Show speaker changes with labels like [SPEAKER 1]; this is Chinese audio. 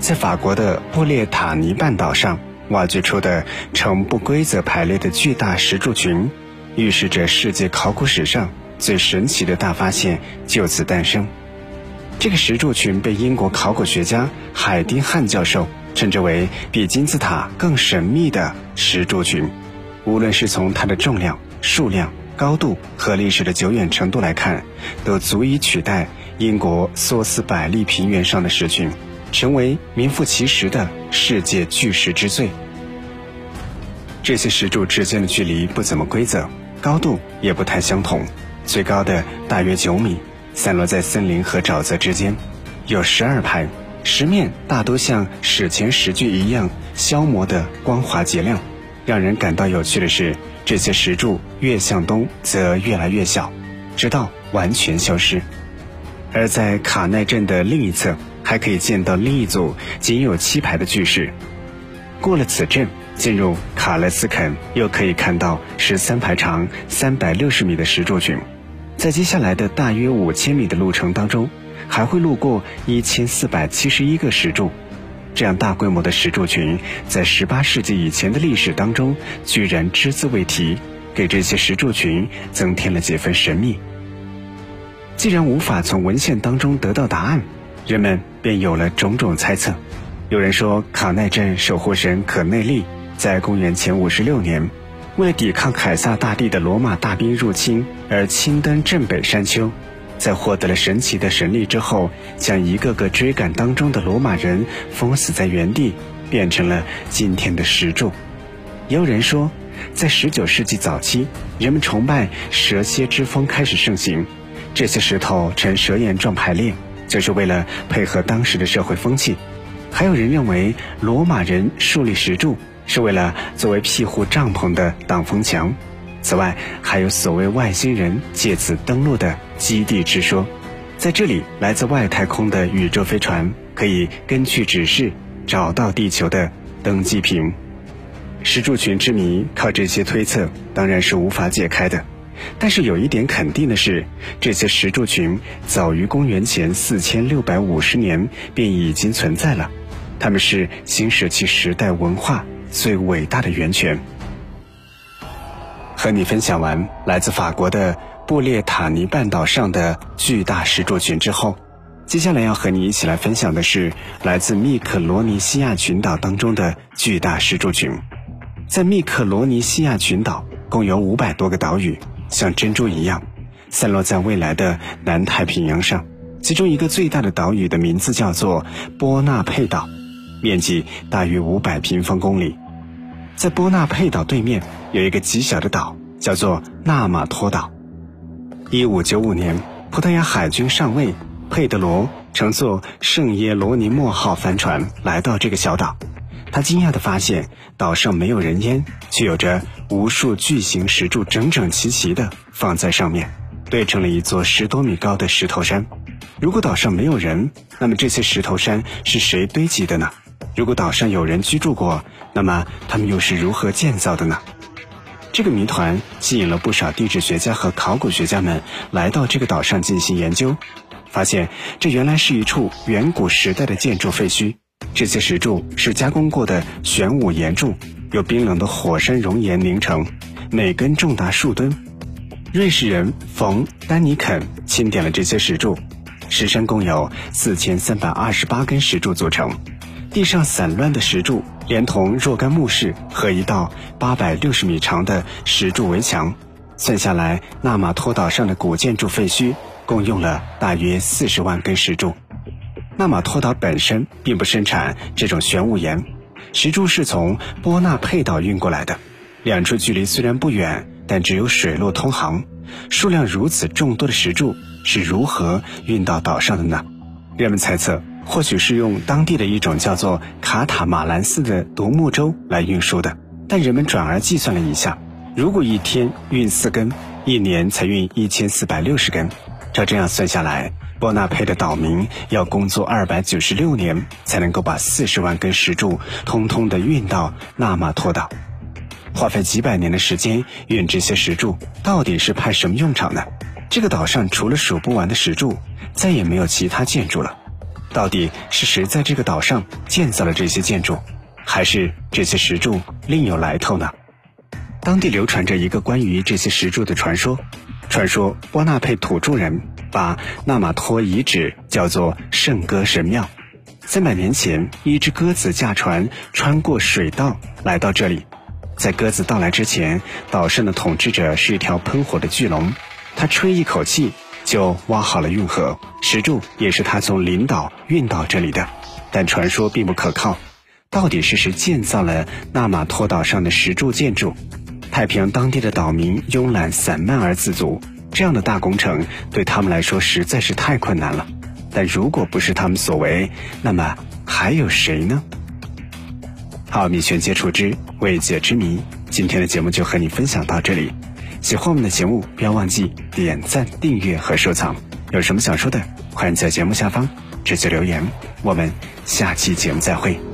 [SPEAKER 1] 在法国的布列塔尼半岛上挖掘出的呈不规则排列的巨大石柱群，预示着世界考古史上最神奇的大发现就此诞生。这个石柱群被英国考古学家海丁汉教授称之为比金字塔更神秘的石柱群。无论是从它的重量、数量、高度和历史的久远程度来看，都足以取代英国索斯百利平原上的石群。成为名副其实的世界巨石之最。这些石柱之间的距离不怎么规则，高度也不太相同，最高的大约九米，散落在森林和沼泽之间，有十二排，石面大多像史前石具一样消磨的光滑洁亮。让人感到有趣的是，这些石柱越向东则越来越小，直到完全消失。而在卡奈镇的另一侧。还可以见到另一组仅有七排的巨石。过了此镇，进入卡勒斯肯，又可以看到十三排长、三百六十米的石柱群。在接下来的大约五千米的路程当中，还会路过一千四百七十一个石柱。这样大规模的石柱群，在十八世纪以前的历史当中，居然只字未提，给这些石柱群增添了几分神秘。既然无法从文献当中得到答案。人们便有了种种猜测。有人说，卡奈镇守护神可内利在公元前五十六年，为了抵抗凯撒大帝的罗马大兵入侵而亲登镇北山丘，在获得了神奇的神力之后，将一个个追赶当中的罗马人封死在原地，变成了今天的石柱。也有人说，在十九世纪早期，人们崇拜蛇蝎之风开始盛行，这些石头呈蛇眼状排列。就是为了配合当时的社会风气，还有人认为罗马人树立石柱是为了作为庇护帐篷的挡风墙。此外，还有所谓外星人借此登陆的基地之说，在这里来自外太空的宇宙飞船可以根据指示找到地球的登机坪。石柱群之谜，靠这些推测当然是无法解开的。但是有一点肯定的是，这些石柱群早于公元前四千六百五十年便已经存在了，它们是新石器时代文化最伟大的源泉。和你分享完来自法国的布列塔尼半岛上的巨大石柱群之后，接下来要和你一起来分享的是来自密克罗尼西亚群岛当中的巨大石柱群。在密克罗尼西亚群岛，共有五百多个岛屿。像珍珠一样，散落在未来的南太平洋上。其中一个最大的岛屿的名字叫做波纳佩岛，面积大约五百平方公里。在波纳佩岛对面有一个极小的岛，叫做纳马托岛。一五九五年，葡萄牙海军上尉佩德罗乘坐圣耶罗尼莫号帆船来到这个小岛。他惊讶地发现，岛上没有人烟，却有着无数巨型石柱整整齐齐地放在上面，堆成了一座十多米高的石头山。如果岛上没有人，那么这些石头山是谁堆积的呢？如果岛上有人居住过，那么他们又是如何建造的呢？这个谜团吸引了不少地质学家和考古学家们来到这个岛上进行研究，发现这原来是一处远古时代的建筑废墟。这些石柱是加工过的玄武岩柱，由冰冷的火山熔岩凝成，每根重达数吨。瑞士人冯·丹尼肯钦点了这些石柱，石山共有四千三百二十八根石柱组成。地上散乱的石柱，连同若干墓室和一道八百六十米长的石柱围墙，算下来，纳马托岛上的古建筑废墟共用了大约四十万根石柱。纳马托岛本身并不生产这种玄武岩，石柱是从波纳佩岛运过来的。两处距离虽然不远，但只有水路通航。数量如此众多的石柱是如何运到岛上的呢？人们猜测，或许是用当地的一种叫做卡塔马兰斯的独木舟来运输的。但人们转而计算了一下，如果一天运四根，一年才运一千四百六十根。照这样算下来，波纳佩的岛民要工作二百九十六年，才能够把四十万根石柱通通的运到纳马托岛。花费几百年的时间运这些石柱，到底是派什么用场呢？这个岛上除了数不完的石柱，再也没有其他建筑了。到底是谁在这个岛上建造了这些建筑，还是这些石柱另有来头呢？当地流传着一个关于这些石柱的传说。传说波纳佩土著人把纳马托遗址叫做圣歌神庙。三百年前，一只鸽子驾船穿过水道来到这里。在鸽子到来之前，岛上的统治者是一条喷火的巨龙，他吹一口气就挖好了运河。石柱也是他从领岛运到这里的，但传说并不可靠。到底是谁建造了纳马托岛上的石柱建筑？太平洋当地的岛民慵懒散漫而自足，这样的大工程对他们来说实在是太困难了。但如果不是他们所为，那么还有谁呢？好，米玄接触之未解之谜，今天的节目就和你分享到这里。喜欢我们的节目，不要忘记点赞、订阅和收藏。有什么想说的，欢迎在节目下方直接留言。我们下期节目再会。